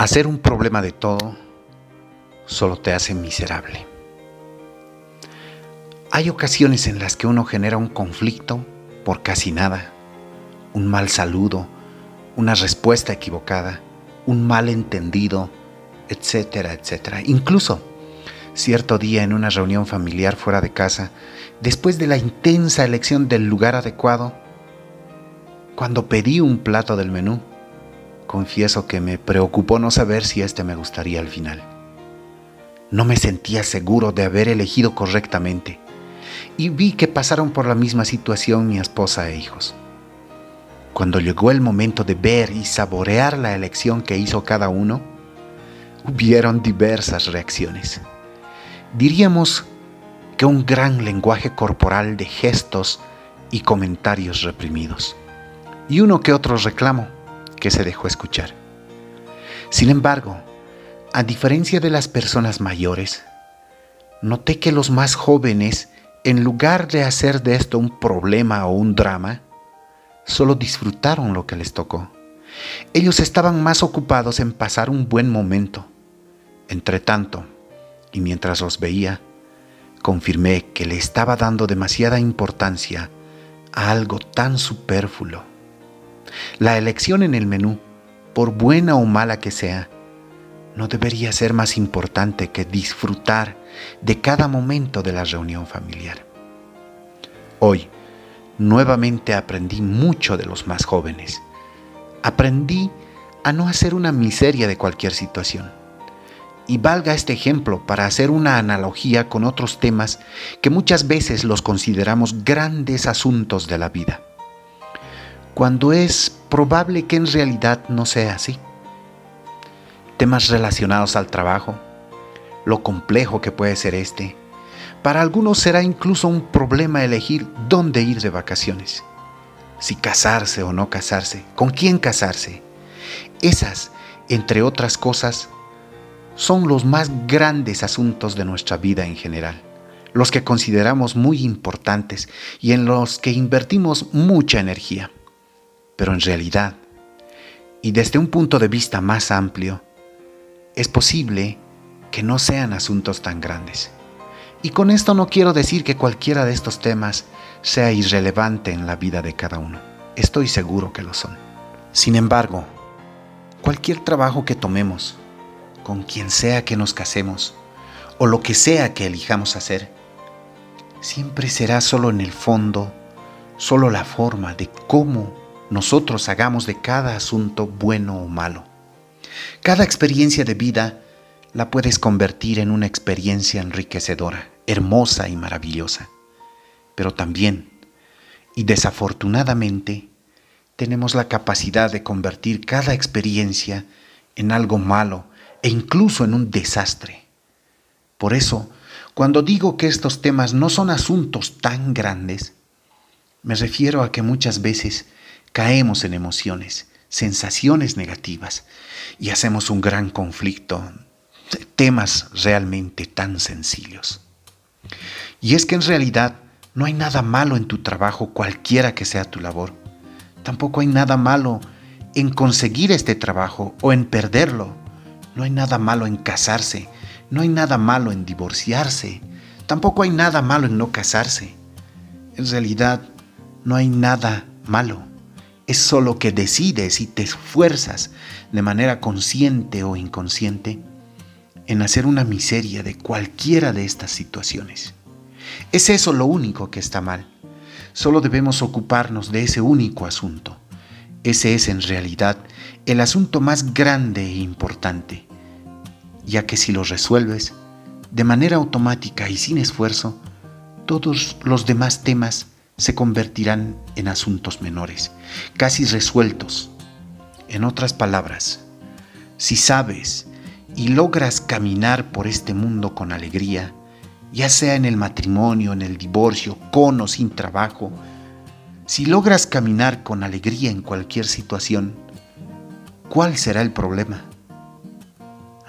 Hacer un problema de todo solo te hace miserable. Hay ocasiones en las que uno genera un conflicto por casi nada, un mal saludo, una respuesta equivocada, un mal entendido, etcétera, etcétera. Incluso, cierto día en una reunión familiar fuera de casa, después de la intensa elección del lugar adecuado, cuando pedí un plato del menú, confieso que me preocupó no saber si este me gustaría al final. No me sentía seguro de haber elegido correctamente y vi que pasaron por la misma situación mi esposa e hijos. Cuando llegó el momento de ver y saborear la elección que hizo cada uno, hubieron diversas reacciones. Diríamos que un gran lenguaje corporal de gestos y comentarios reprimidos, y uno que otro reclamo que se dejó escuchar. Sin embargo, a diferencia de las personas mayores, noté que los más jóvenes, en lugar de hacer de esto un problema o un drama, solo disfrutaron lo que les tocó. Ellos estaban más ocupados en pasar un buen momento. Entre tanto, y mientras los veía, confirmé que le estaba dando demasiada importancia a algo tan superfluo. La elección en el menú, por buena o mala que sea, no debería ser más importante que disfrutar de cada momento de la reunión familiar. Hoy, nuevamente aprendí mucho de los más jóvenes. Aprendí a no hacer una miseria de cualquier situación. Y valga este ejemplo para hacer una analogía con otros temas que muchas veces los consideramos grandes asuntos de la vida, cuando es probable que en realidad no sea así. Temas relacionados al trabajo, lo complejo que puede ser este, para algunos será incluso un problema elegir dónde ir de vacaciones. Si casarse o no casarse, con quién casarse. Esas, entre otras cosas, son los más grandes asuntos de nuestra vida en general, los que consideramos muy importantes y en los que invertimos mucha energía. Pero en realidad, y desde un punto de vista más amplio, es posible que no sean asuntos tan grandes. Y con esto no quiero decir que cualquiera de estos temas sea irrelevante en la vida de cada uno. Estoy seguro que lo son. Sin embargo, cualquier trabajo que tomemos, con quien sea que nos casemos, o lo que sea que elijamos hacer, siempre será solo en el fondo, solo la forma de cómo nosotros hagamos de cada asunto bueno o malo. Cada experiencia de vida la puedes convertir en una experiencia enriquecedora, hermosa y maravillosa. Pero también, y desafortunadamente, tenemos la capacidad de convertir cada experiencia en algo malo e incluso en un desastre. Por eso, cuando digo que estos temas no son asuntos tan grandes, me refiero a que muchas veces caemos en emociones, sensaciones negativas y hacemos un gran conflicto temas realmente tan sencillos. Y es que en realidad no hay nada malo en tu trabajo, cualquiera que sea tu labor. Tampoco hay nada malo en conseguir este trabajo o en perderlo. No hay nada malo en casarse. No hay nada malo en divorciarse. Tampoco hay nada malo en no casarse. En realidad, no hay nada malo. Es solo que decides y te esfuerzas de manera consciente o inconsciente en hacer una miseria de cualquiera de estas situaciones. Es eso lo único que está mal. Solo debemos ocuparnos de ese único asunto. Ese es en realidad el asunto más grande e importante, ya que si lo resuelves de manera automática y sin esfuerzo, todos los demás temas se convertirán en asuntos menores, casi resueltos. En otras palabras, si sabes y logras caminar por este mundo con alegría, ya sea en el matrimonio, en el divorcio, con o sin trabajo, si logras caminar con alegría en cualquier situación, ¿cuál será el problema?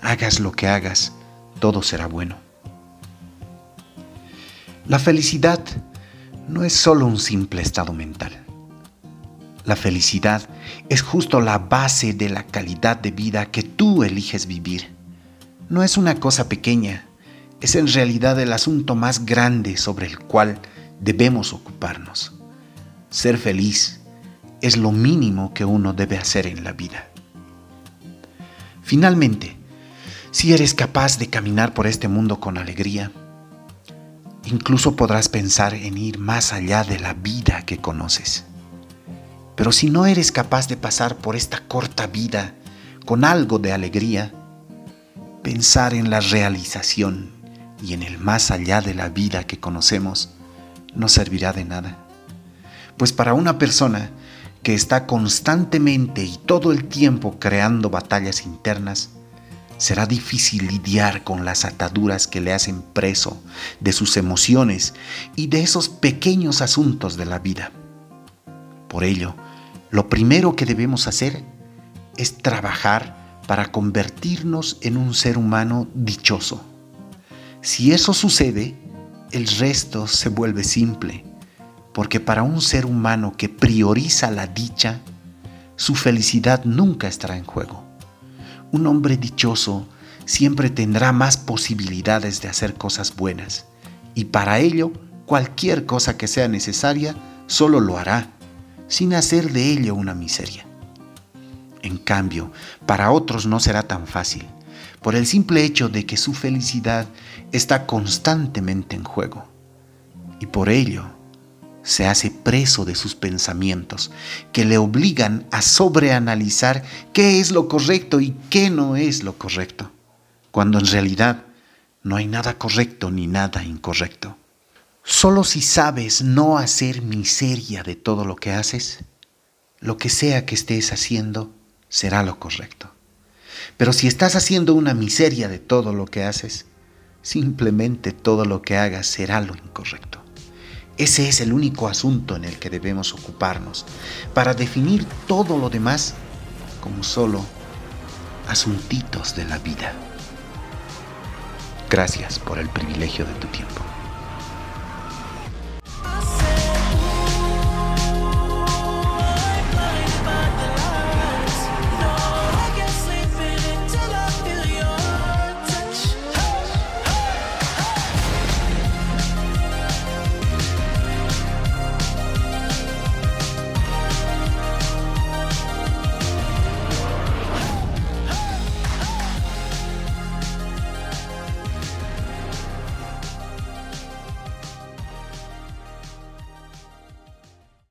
Hagas lo que hagas, todo será bueno. La felicidad no es solo un simple estado mental. La felicidad es justo la base de la calidad de vida que tú eliges vivir. No es una cosa pequeña, es en realidad el asunto más grande sobre el cual debemos ocuparnos. Ser feliz es lo mínimo que uno debe hacer en la vida. Finalmente, si eres capaz de caminar por este mundo con alegría, incluso podrás pensar en ir más allá de la vida que conoces. Pero si no eres capaz de pasar por esta corta vida con algo de alegría, pensar en la realización y en el más allá de la vida que conocemos no servirá de nada. Pues para una persona que está constantemente y todo el tiempo creando batallas internas, será difícil lidiar con las ataduras que le hacen preso de sus emociones y de esos pequeños asuntos de la vida. Por ello, lo primero que debemos hacer es trabajar para convertirnos en un ser humano dichoso. Si eso sucede, el resto se vuelve simple, porque para un ser humano que prioriza la dicha, su felicidad nunca estará en juego. Un hombre dichoso siempre tendrá más posibilidades de hacer cosas buenas, y para ello cualquier cosa que sea necesaria solo lo hará sin hacer de ello una miseria. En cambio, para otros no será tan fácil, por el simple hecho de que su felicidad está constantemente en juego. Y por ello, se hace preso de sus pensamientos, que le obligan a sobreanalizar qué es lo correcto y qué no es lo correcto, cuando en realidad no hay nada correcto ni nada incorrecto. Solo si sabes no hacer miseria de todo lo que haces, lo que sea que estés haciendo será lo correcto. Pero si estás haciendo una miseria de todo lo que haces, simplemente todo lo que hagas será lo incorrecto. Ese es el único asunto en el que debemos ocuparnos, para definir todo lo demás como solo asuntitos de la vida. Gracias por el privilegio de tu tiempo.